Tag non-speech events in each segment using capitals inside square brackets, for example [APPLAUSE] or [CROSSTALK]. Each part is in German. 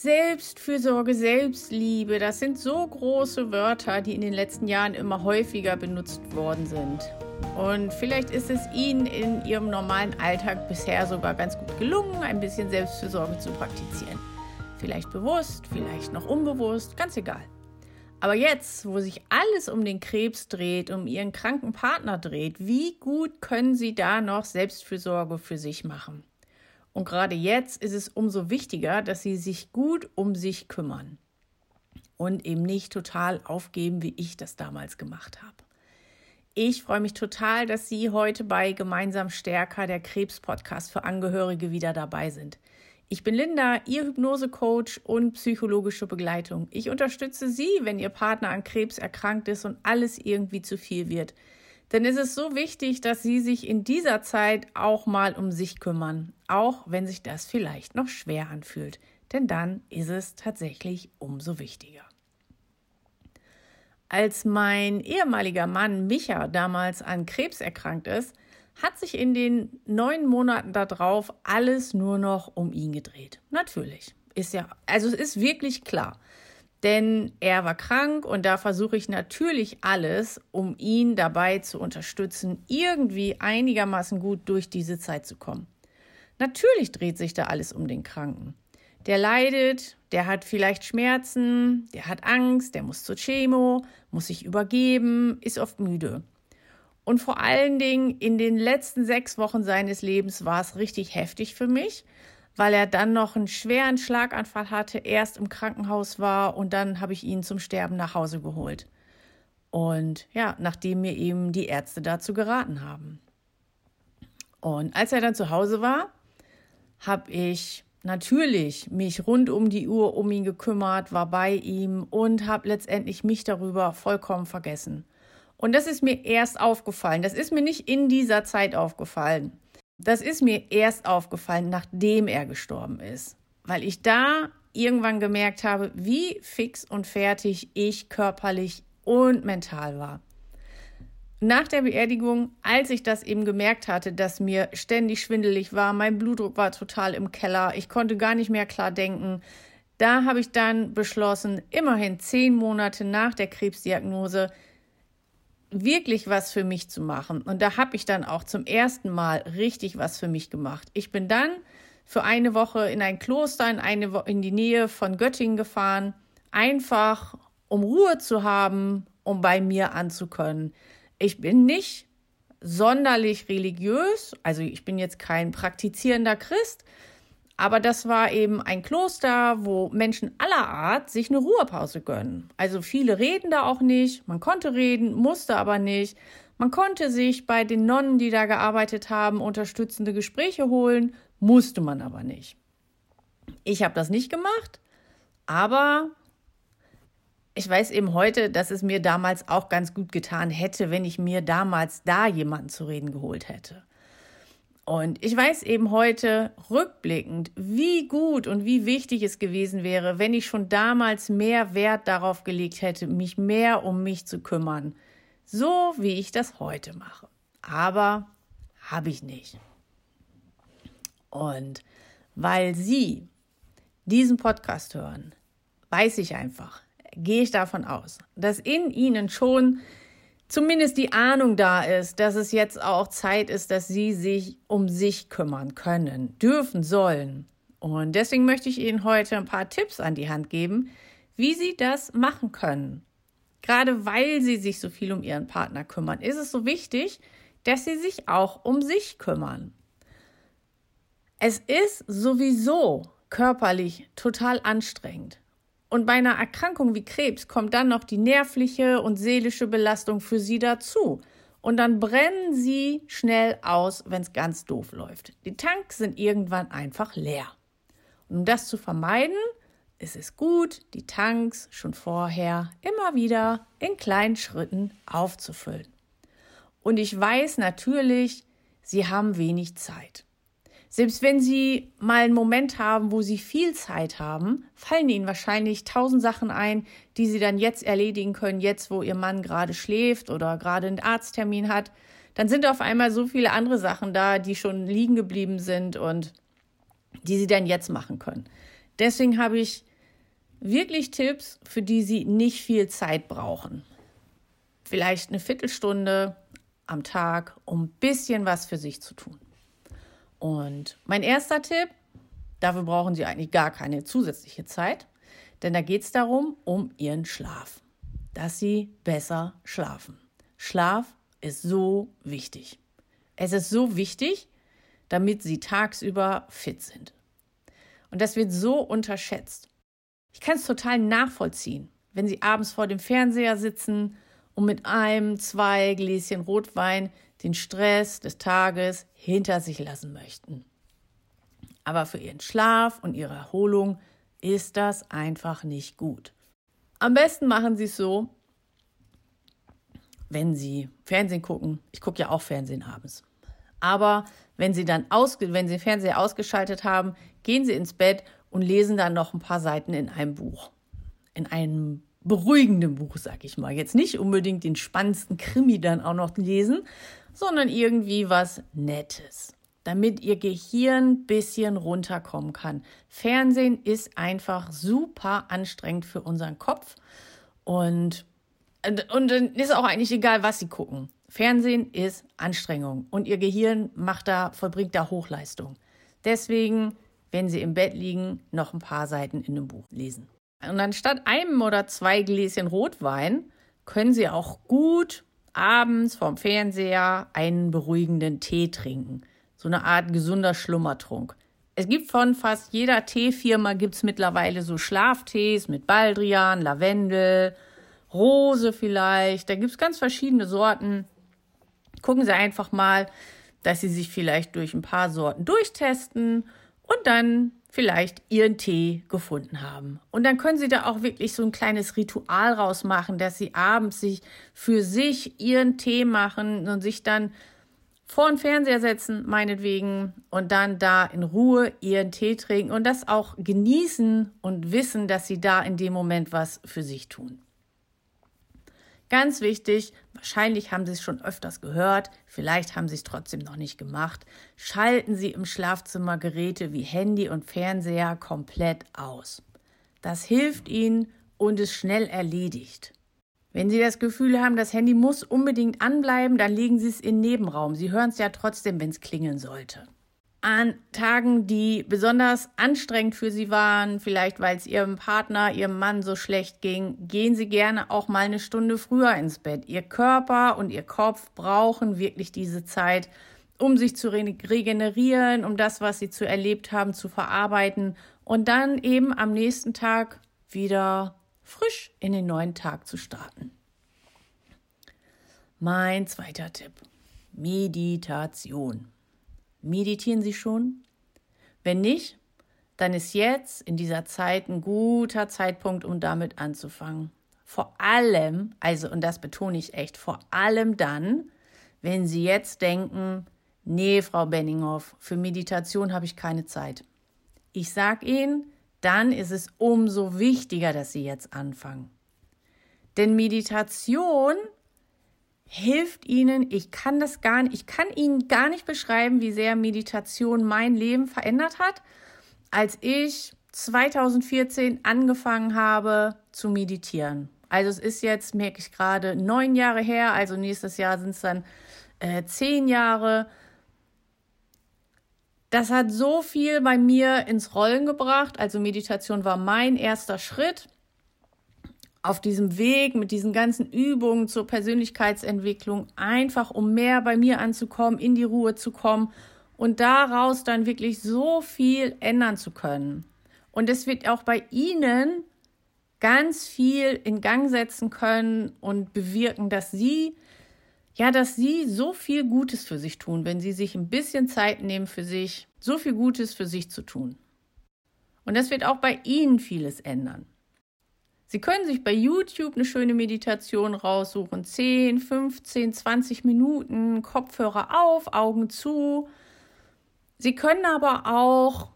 Selbstfürsorge, Selbstliebe, das sind so große Wörter, die in den letzten Jahren immer häufiger benutzt worden sind. Und vielleicht ist es Ihnen in Ihrem normalen Alltag bisher sogar ganz gut gelungen, ein bisschen Selbstfürsorge zu praktizieren. Vielleicht bewusst, vielleicht noch unbewusst, ganz egal. Aber jetzt, wo sich alles um den Krebs dreht, um Ihren kranken Partner dreht, wie gut können Sie da noch Selbstfürsorge für sich machen? Und gerade jetzt ist es umso wichtiger, dass sie sich gut um sich kümmern und eben nicht total aufgeben, wie ich das damals gemacht habe. Ich freue mich total, dass Sie heute bei Gemeinsam Stärker, der Krebs-Podcast für Angehörige, wieder dabei sind. Ich bin Linda, Ihr Hypnosecoach und psychologische Begleitung. Ich unterstütze Sie, wenn Ihr Partner an Krebs erkrankt ist und alles irgendwie zu viel wird. Denn es ist so wichtig, dass Sie sich in dieser Zeit auch mal um sich kümmern, auch wenn sich das vielleicht noch schwer anfühlt. Denn dann ist es tatsächlich umso wichtiger. Als mein ehemaliger Mann Micha damals an Krebs erkrankt ist, hat sich in den neun Monaten darauf alles nur noch um ihn gedreht. Natürlich. Ist ja, also es ist wirklich klar. Denn er war krank und da versuche ich natürlich alles, um ihn dabei zu unterstützen, irgendwie einigermaßen gut durch diese Zeit zu kommen. Natürlich dreht sich da alles um den Kranken. Der leidet, der hat vielleicht Schmerzen, der hat Angst, der muss zur Chemo, muss sich übergeben, ist oft müde. Und vor allen Dingen in den letzten sechs Wochen seines Lebens war es richtig heftig für mich, weil er dann noch einen schweren Schlaganfall hatte, erst im Krankenhaus war und dann habe ich ihn zum Sterben nach Hause geholt. Und ja, nachdem mir eben die Ärzte dazu geraten haben. Und als er dann zu Hause war, habe ich natürlich mich rund um die Uhr um ihn gekümmert, war bei ihm und habe letztendlich mich darüber vollkommen vergessen. Und das ist mir erst aufgefallen. Das ist mir nicht in dieser Zeit aufgefallen. Das ist mir erst aufgefallen, nachdem er gestorben ist, weil ich da irgendwann gemerkt habe, wie fix und fertig ich körperlich und mental war. Nach der Beerdigung, als ich das eben gemerkt hatte, dass mir ständig schwindelig war, mein Blutdruck war total im Keller, ich konnte gar nicht mehr klar denken, da habe ich dann beschlossen, immerhin zehn Monate nach der Krebsdiagnose wirklich was für mich zu machen. Und da habe ich dann auch zum ersten Mal richtig was für mich gemacht. Ich bin dann für eine Woche in ein Kloster in, eine in die Nähe von Göttingen gefahren, einfach um Ruhe zu haben, um bei mir anzukönnen. Ich bin nicht sonderlich religiös, also ich bin jetzt kein praktizierender Christ, aber das war eben ein Kloster, wo Menschen aller Art sich eine Ruhepause gönnen. Also viele reden da auch nicht. Man konnte reden, musste aber nicht. Man konnte sich bei den Nonnen, die da gearbeitet haben, unterstützende Gespräche holen, musste man aber nicht. Ich habe das nicht gemacht, aber ich weiß eben heute, dass es mir damals auch ganz gut getan hätte, wenn ich mir damals da jemanden zu reden geholt hätte. Und ich weiß eben heute rückblickend, wie gut und wie wichtig es gewesen wäre, wenn ich schon damals mehr Wert darauf gelegt hätte, mich mehr um mich zu kümmern. So wie ich das heute mache. Aber habe ich nicht. Und weil Sie diesen Podcast hören, weiß ich einfach, gehe ich davon aus, dass in Ihnen schon zumindest die Ahnung da ist, dass es jetzt auch Zeit ist, dass sie sich um sich kümmern können, dürfen, sollen. Und deswegen möchte ich Ihnen heute ein paar Tipps an die Hand geben, wie Sie das machen können. Gerade weil Sie sich so viel um Ihren Partner kümmern, ist es so wichtig, dass Sie sich auch um sich kümmern. Es ist sowieso körperlich total anstrengend. Und bei einer Erkrankung wie Krebs kommt dann noch die nervliche und seelische Belastung für sie dazu. Und dann brennen sie schnell aus, wenn es ganz doof läuft. Die Tanks sind irgendwann einfach leer. Und um das zu vermeiden, ist es gut, die Tanks schon vorher immer wieder in kleinen Schritten aufzufüllen. Und ich weiß natürlich, Sie haben wenig Zeit. Selbst wenn Sie mal einen Moment haben, wo Sie viel Zeit haben, fallen Ihnen wahrscheinlich tausend Sachen ein, die Sie dann jetzt erledigen können, jetzt wo Ihr Mann gerade schläft oder gerade einen Arzttermin hat. Dann sind auf einmal so viele andere Sachen da, die schon liegen geblieben sind und die Sie dann jetzt machen können. Deswegen habe ich wirklich Tipps, für die Sie nicht viel Zeit brauchen. Vielleicht eine Viertelstunde am Tag, um ein bisschen was für sich zu tun. Und mein erster Tipp, dafür brauchen Sie eigentlich gar keine zusätzliche Zeit, denn da geht es darum, um Ihren Schlaf, dass Sie besser schlafen. Schlaf ist so wichtig. Es ist so wichtig, damit Sie tagsüber fit sind. Und das wird so unterschätzt. Ich kann es total nachvollziehen, wenn Sie abends vor dem Fernseher sitzen und mit einem, zwei Gläschen Rotwein den Stress des Tages hinter sich lassen möchten. Aber für Ihren Schlaf und Ihre Erholung ist das einfach nicht gut. Am besten machen Sie es so, wenn Sie Fernsehen gucken. Ich gucke ja auch Fernsehen abends. Aber wenn Sie dann aus, wenn Sie Fernseher ausgeschaltet haben, gehen Sie ins Bett und lesen dann noch ein paar Seiten in einem Buch. In einem beruhigenden Buch, sag ich mal. Jetzt nicht unbedingt den spannendsten Krimi dann auch noch lesen, sondern irgendwie was Nettes, damit Ihr Gehirn ein bisschen runterkommen kann. Fernsehen ist einfach super anstrengend für unseren Kopf und, und ist auch eigentlich egal, was Sie gucken. Fernsehen ist Anstrengung und Ihr Gehirn macht da, vollbringt da Hochleistung. Deswegen wenn Sie im Bett liegen, noch ein paar Seiten in einem Buch lesen. Und anstatt einem oder zwei Gläschen Rotwein können Sie auch gut abends vorm Fernseher einen beruhigenden Tee trinken. So eine Art gesunder Schlummertrunk. Es gibt von fast jeder Teefirma gibt's mittlerweile so Schlaftees mit Baldrian, Lavendel, Rose vielleicht. Da gibt's ganz verschiedene Sorten. Gucken Sie einfach mal, dass Sie sich vielleicht durch ein paar Sorten durchtesten und dann vielleicht ihren Tee gefunden haben. Und dann können Sie da auch wirklich so ein kleines Ritual rausmachen, dass Sie abends sich für sich ihren Tee machen und sich dann vor den Fernseher setzen, meinetwegen, und dann da in Ruhe ihren Tee trinken und das auch genießen und wissen, dass Sie da in dem Moment was für sich tun. Ganz wichtig, wahrscheinlich haben Sie es schon öfters gehört, vielleicht haben Sie es trotzdem noch nicht gemacht. Schalten Sie im Schlafzimmer Geräte wie Handy und Fernseher komplett aus. Das hilft Ihnen und ist schnell erledigt. Wenn Sie das Gefühl haben, das Handy muss unbedingt anbleiben, dann legen Sie es in den Nebenraum. Sie hören es ja trotzdem, wenn es klingeln sollte an Tagen, die besonders anstrengend für sie waren, vielleicht weil es ihrem Partner, ihrem Mann so schlecht ging, gehen sie gerne auch mal eine Stunde früher ins Bett. Ihr Körper und ihr Kopf brauchen wirklich diese Zeit, um sich zu regenerieren, um das, was sie zu erlebt haben, zu verarbeiten und dann eben am nächsten Tag wieder frisch in den neuen Tag zu starten. Mein zweiter Tipp. Meditation. Meditieren Sie schon? Wenn nicht, dann ist jetzt in dieser Zeit ein guter Zeitpunkt, um damit anzufangen. Vor allem, also, und das betone ich echt, vor allem dann, wenn Sie jetzt denken, nee, Frau Benninghoff, für Meditation habe ich keine Zeit. Ich sage Ihnen, dann ist es umso wichtiger, dass Sie jetzt anfangen. Denn Meditation hilft ihnen. Ich kann das gar nicht, ich kann ihnen gar nicht beschreiben, wie sehr Meditation mein Leben verändert hat, als ich 2014 angefangen habe zu meditieren. Also es ist jetzt, merke ich gerade, neun Jahre her, also nächstes Jahr sind es dann äh, zehn Jahre. Das hat so viel bei mir ins Rollen gebracht. Also Meditation war mein erster Schritt auf diesem Weg mit diesen ganzen Übungen zur Persönlichkeitsentwicklung, einfach um mehr bei mir anzukommen, in die Ruhe zu kommen und daraus dann wirklich so viel ändern zu können. Und es wird auch bei Ihnen ganz viel in Gang setzen können und bewirken, dass Sie ja, dass Sie so viel Gutes für sich tun, wenn Sie sich ein bisschen Zeit nehmen für sich, so viel Gutes für sich zu tun. Und das wird auch bei Ihnen vieles ändern. Sie können sich bei YouTube eine schöne Meditation raussuchen. 10, 15, 20 Minuten, Kopfhörer auf, Augen zu. Sie können aber auch,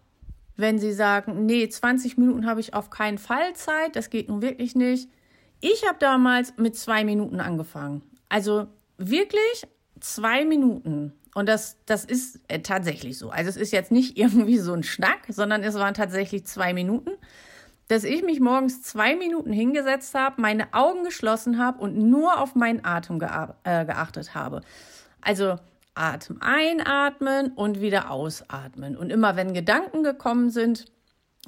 wenn Sie sagen, nee, 20 Minuten habe ich auf keinen Fall Zeit, das geht nun wirklich nicht. Ich habe damals mit zwei Minuten angefangen. Also wirklich zwei Minuten. Und das, das ist äh, tatsächlich so. Also es ist jetzt nicht [LAUGHS] irgendwie so ein Schnack, sondern es waren tatsächlich zwei Minuten. Dass ich mich morgens zwei Minuten hingesetzt habe, meine Augen geschlossen habe und nur auf meinen Atem äh, geachtet habe. Also Atem einatmen und wieder ausatmen. Und immer wenn Gedanken gekommen sind,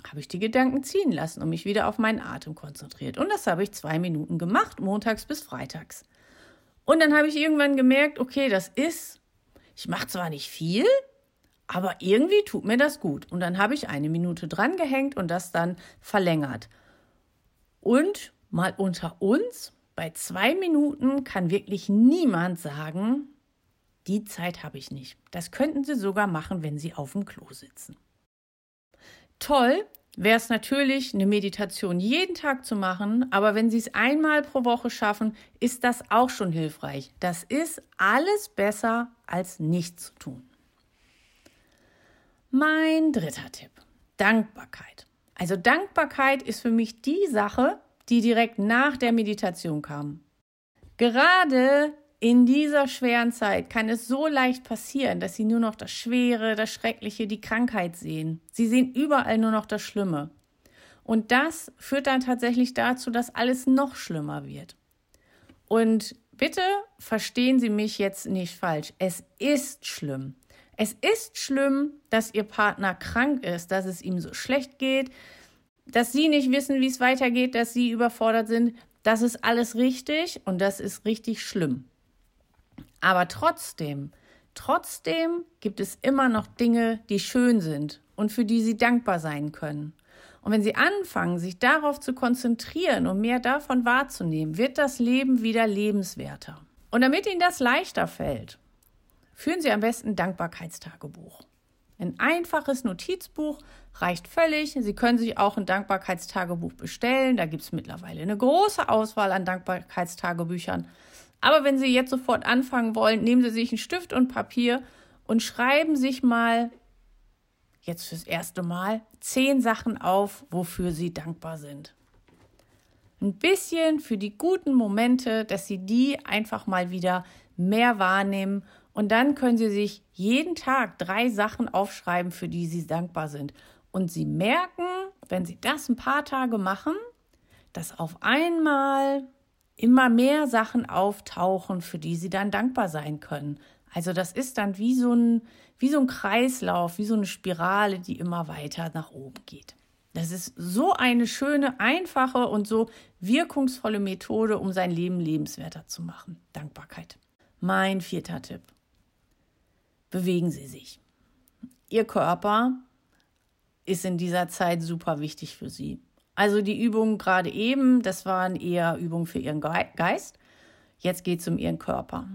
habe ich die Gedanken ziehen lassen und mich wieder auf meinen Atem konzentriert. Und das habe ich zwei Minuten gemacht, montags bis freitags. Und dann habe ich irgendwann gemerkt, okay, das ist, ich mache zwar nicht viel, aber irgendwie tut mir das gut. Und dann habe ich eine Minute dran gehängt und das dann verlängert. Und mal unter uns, bei zwei Minuten kann wirklich niemand sagen, die Zeit habe ich nicht. Das könnten Sie sogar machen, wenn Sie auf dem Klo sitzen. Toll wäre es natürlich, eine Meditation jeden Tag zu machen, aber wenn Sie es einmal pro Woche schaffen, ist das auch schon hilfreich. Das ist alles besser als nichts zu tun. Mein dritter Tipp. Dankbarkeit. Also Dankbarkeit ist für mich die Sache, die direkt nach der Meditation kam. Gerade in dieser schweren Zeit kann es so leicht passieren, dass sie nur noch das Schwere, das Schreckliche, die Krankheit sehen. Sie sehen überall nur noch das Schlimme. Und das führt dann tatsächlich dazu, dass alles noch schlimmer wird. Und bitte verstehen Sie mich jetzt nicht falsch. Es ist schlimm. Es ist schlimm, dass Ihr Partner krank ist, dass es ihm so schlecht geht, dass Sie nicht wissen, wie es weitergeht, dass Sie überfordert sind. Das ist alles richtig und das ist richtig schlimm. Aber trotzdem, trotzdem gibt es immer noch Dinge, die schön sind und für die Sie dankbar sein können. Und wenn Sie anfangen, sich darauf zu konzentrieren und mehr davon wahrzunehmen, wird das Leben wieder lebenswerter. Und damit Ihnen das leichter fällt, Führen Sie am besten Dankbarkeitstagebuch. Ein einfaches Notizbuch reicht völlig. Sie können sich auch ein Dankbarkeitstagebuch bestellen. Da gibt es mittlerweile eine große Auswahl an Dankbarkeitstagebüchern. Aber wenn Sie jetzt sofort anfangen wollen, nehmen Sie sich einen Stift und Papier und schreiben sich mal, jetzt fürs erste Mal, zehn Sachen auf, wofür Sie dankbar sind. Ein bisschen für die guten Momente, dass Sie die einfach mal wieder mehr wahrnehmen und dann können Sie sich jeden Tag drei Sachen aufschreiben, für die Sie dankbar sind. Und Sie merken, wenn Sie das ein paar Tage machen, dass auf einmal immer mehr Sachen auftauchen, für die Sie dann dankbar sein können. Also das ist dann wie so ein, wie so ein Kreislauf, wie so eine Spirale, die immer weiter nach oben geht. Das ist so eine schöne, einfache und so wirkungsvolle Methode, um sein Leben lebenswerter zu machen. Dankbarkeit. Mein vierter Tipp bewegen Sie sich. Ihr Körper ist in dieser Zeit super wichtig für Sie. Also die Übungen gerade eben, das waren eher Übungen für Ihren Geist. Jetzt geht es um Ihren Körper.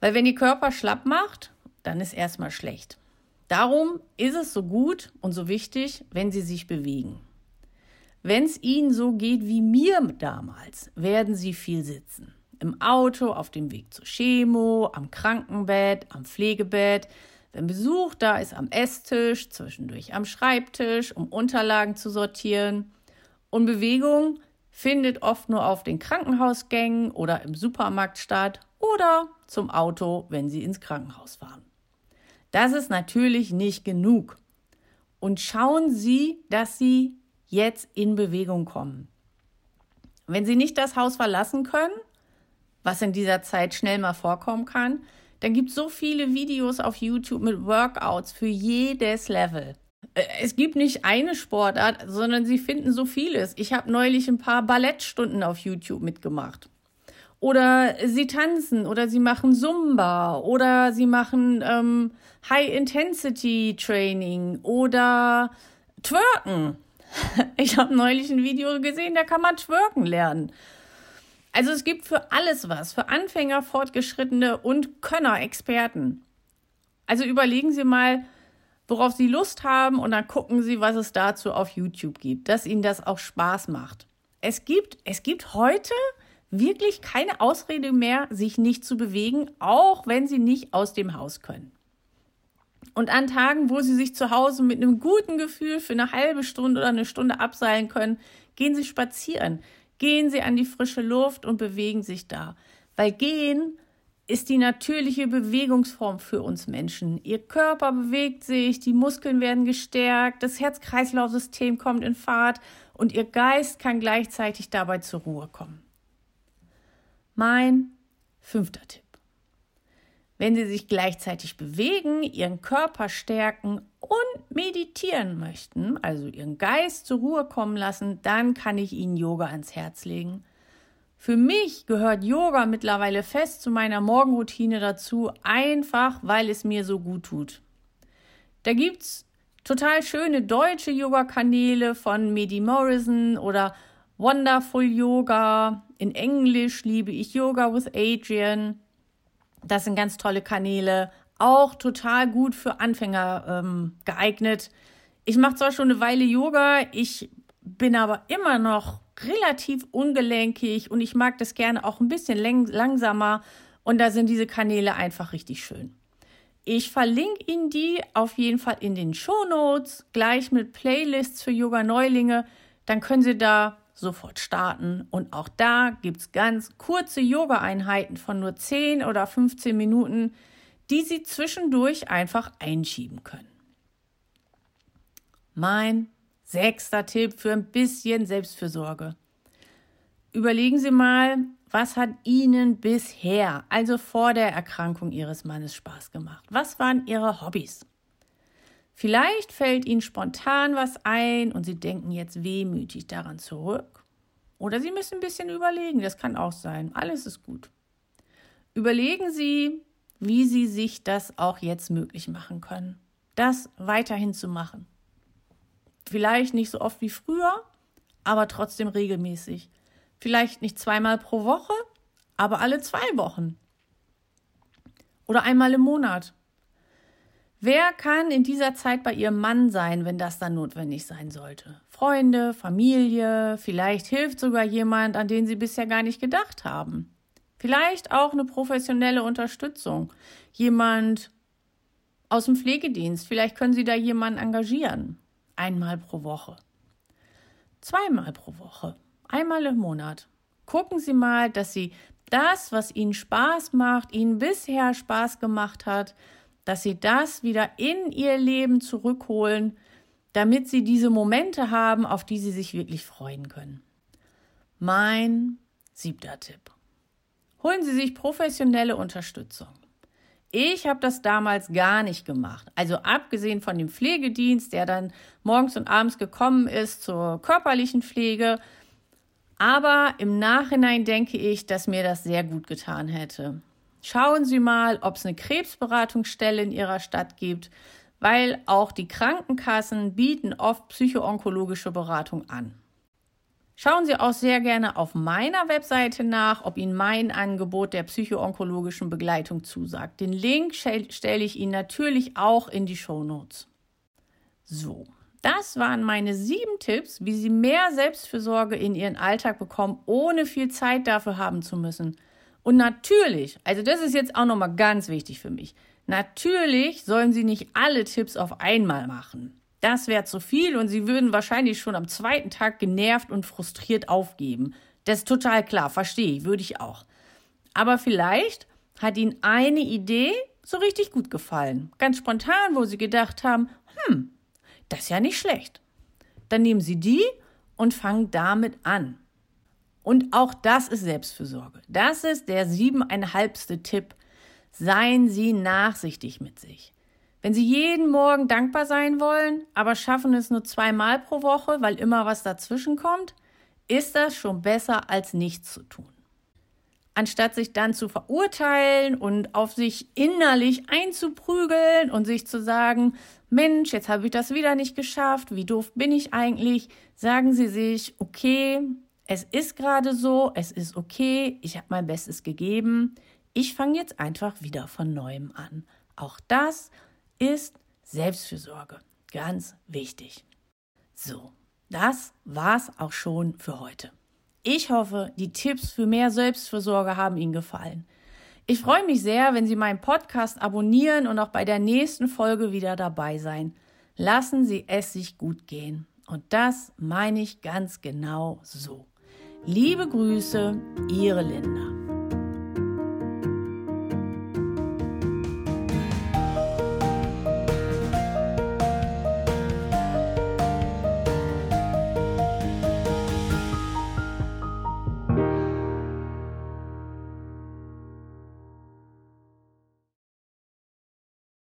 Weil wenn die Körper schlapp macht, dann ist erstmal schlecht. Darum ist es so gut und so wichtig, wenn Sie sich bewegen. Wenn es Ihnen so geht wie mir damals, werden Sie viel sitzen. Im Auto, auf dem Weg zur Chemo, am Krankenbett, am Pflegebett. Wenn Besuch da ist, am Esstisch, zwischendurch am Schreibtisch, um Unterlagen zu sortieren. Und Bewegung findet oft nur auf den Krankenhausgängen oder im Supermarkt statt oder zum Auto, wenn Sie ins Krankenhaus fahren. Das ist natürlich nicht genug. Und schauen Sie, dass Sie jetzt in Bewegung kommen. Wenn Sie nicht das Haus verlassen können, was in dieser Zeit schnell mal vorkommen kann, dann gibt es so viele Videos auf YouTube mit Workouts für jedes Level. Äh, es gibt nicht eine Sportart, sondern sie finden so vieles. Ich habe neulich ein paar Ballettstunden auf YouTube mitgemacht. Oder sie tanzen oder sie machen Zumba oder sie machen ähm, High-Intensity-Training oder twerken. [LAUGHS] Ich habe neulich ein Video gesehen, da kann man twerken lernen. Also es gibt für alles was, für Anfänger, Fortgeschrittene und Könner, Experten. Also überlegen Sie mal, worauf Sie Lust haben und dann gucken Sie, was es dazu auf YouTube gibt, dass Ihnen das auch Spaß macht. Es gibt, es gibt heute wirklich keine Ausrede mehr, sich nicht zu bewegen, auch wenn Sie nicht aus dem Haus können. Und an Tagen, wo Sie sich zu Hause mit einem guten Gefühl für eine halbe Stunde oder eine Stunde abseilen können, gehen Sie spazieren. Gehen Sie an die frische Luft und bewegen sich da. Weil gehen ist die natürliche Bewegungsform für uns Menschen. Ihr Körper bewegt sich, die Muskeln werden gestärkt, das Herz-Kreislauf-System kommt in Fahrt und ihr Geist kann gleichzeitig dabei zur Ruhe kommen. Mein fünfter Tipp. Wenn Sie sich gleichzeitig bewegen, Ihren Körper stärken und meditieren möchten, also Ihren Geist zur Ruhe kommen lassen, dann kann ich Ihnen Yoga ans Herz legen. Für mich gehört Yoga mittlerweile fest zu meiner Morgenroutine dazu, einfach weil es mir so gut tut. Da gibt's total schöne deutsche Yoga-Kanäle von Medi Morrison oder Wonderful Yoga. In Englisch liebe ich Yoga with Adrian. Das sind ganz tolle Kanäle, auch total gut für Anfänger ähm, geeignet. Ich mache zwar schon eine Weile Yoga, ich bin aber immer noch relativ ungelenkig und ich mag das gerne auch ein bisschen langsamer und da sind diese Kanäle einfach richtig schön. Ich verlinke Ihnen die auf jeden Fall in den Show Notes, gleich mit Playlists für Yoga-Neulinge. Dann können Sie da sofort starten. Und auch da gibt es ganz kurze Yoga-Einheiten von nur 10 oder 15 Minuten, die Sie zwischendurch einfach einschieben können. Mein Sechster Tipp für ein bisschen Selbstfürsorge. Überlegen Sie mal, was hat Ihnen bisher, also vor der Erkrankung Ihres Mannes, Spaß gemacht? Was waren Ihre Hobbys? Vielleicht fällt Ihnen spontan was ein und Sie denken jetzt wehmütig daran zurück. Oder Sie müssen ein bisschen überlegen, das kann auch sein. Alles ist gut. Überlegen Sie, wie Sie sich das auch jetzt möglich machen können, das weiterhin zu machen. Vielleicht nicht so oft wie früher, aber trotzdem regelmäßig. Vielleicht nicht zweimal pro Woche, aber alle zwei Wochen. Oder einmal im Monat. Wer kann in dieser Zeit bei ihrem Mann sein, wenn das dann notwendig sein sollte? Freunde, Familie, vielleicht hilft sogar jemand, an den sie bisher gar nicht gedacht haben. Vielleicht auch eine professionelle Unterstützung. Jemand aus dem Pflegedienst. Vielleicht können Sie da jemanden engagieren einmal pro Woche, zweimal pro Woche, einmal im Monat. Gucken Sie mal, dass Sie das, was Ihnen Spaß macht, Ihnen bisher Spaß gemacht hat, dass Sie das wieder in Ihr Leben zurückholen, damit Sie diese Momente haben, auf die Sie sich wirklich freuen können. Mein siebter Tipp. Holen Sie sich professionelle Unterstützung. Ich habe das damals gar nicht gemacht. Also abgesehen von dem Pflegedienst, der dann morgens und abends gekommen ist zur körperlichen Pflege. Aber im Nachhinein denke ich, dass mir das sehr gut getan hätte. Schauen Sie mal, ob es eine Krebsberatungsstelle in Ihrer Stadt gibt, weil auch die Krankenkassen bieten oft psychoonkologische Beratung an. Schauen Sie auch sehr gerne auf meiner Webseite nach, ob Ihnen mein Angebot der psychoonkologischen Begleitung zusagt. Den Link stelle ich Ihnen natürlich auch in die Show Notes. So, das waren meine sieben Tipps, wie Sie mehr Selbstfürsorge in Ihren Alltag bekommen, ohne viel Zeit dafür haben zu müssen. Und natürlich, also das ist jetzt auch nochmal ganz wichtig für mich, natürlich sollen Sie nicht alle Tipps auf einmal machen. Das wäre zu viel und sie würden wahrscheinlich schon am zweiten Tag genervt und frustriert aufgeben. Das ist total klar, verstehe ich, würde ich auch. Aber vielleicht hat ihnen eine Idee so richtig gut gefallen. Ganz spontan, wo sie gedacht haben, hm, das ist ja nicht schlecht. Dann nehmen sie die und fangen damit an. Und auch das ist Selbstfürsorge. Das ist der siebeneinhalbste Tipp. Seien Sie nachsichtig mit sich. Wenn Sie jeden Morgen dankbar sein wollen, aber schaffen es nur zweimal pro Woche, weil immer was dazwischen kommt, ist das schon besser als nichts zu tun. Anstatt sich dann zu verurteilen und auf sich innerlich einzuprügeln und sich zu sagen, Mensch, jetzt habe ich das wieder nicht geschafft, wie doof bin ich eigentlich, sagen Sie sich, okay, es ist gerade so, es ist okay, ich habe mein Bestes gegeben, ich fange jetzt einfach wieder von neuem an. Auch das ist Selbstfürsorge. Ganz wichtig. So, das war's auch schon für heute. Ich hoffe, die Tipps für mehr Selbstfürsorge haben Ihnen gefallen. Ich freue mich sehr, wenn Sie meinen Podcast abonnieren und auch bei der nächsten Folge wieder dabei sein. Lassen Sie es sich gut gehen. Und das meine ich ganz genau so. Liebe Grüße, Ihre Linda.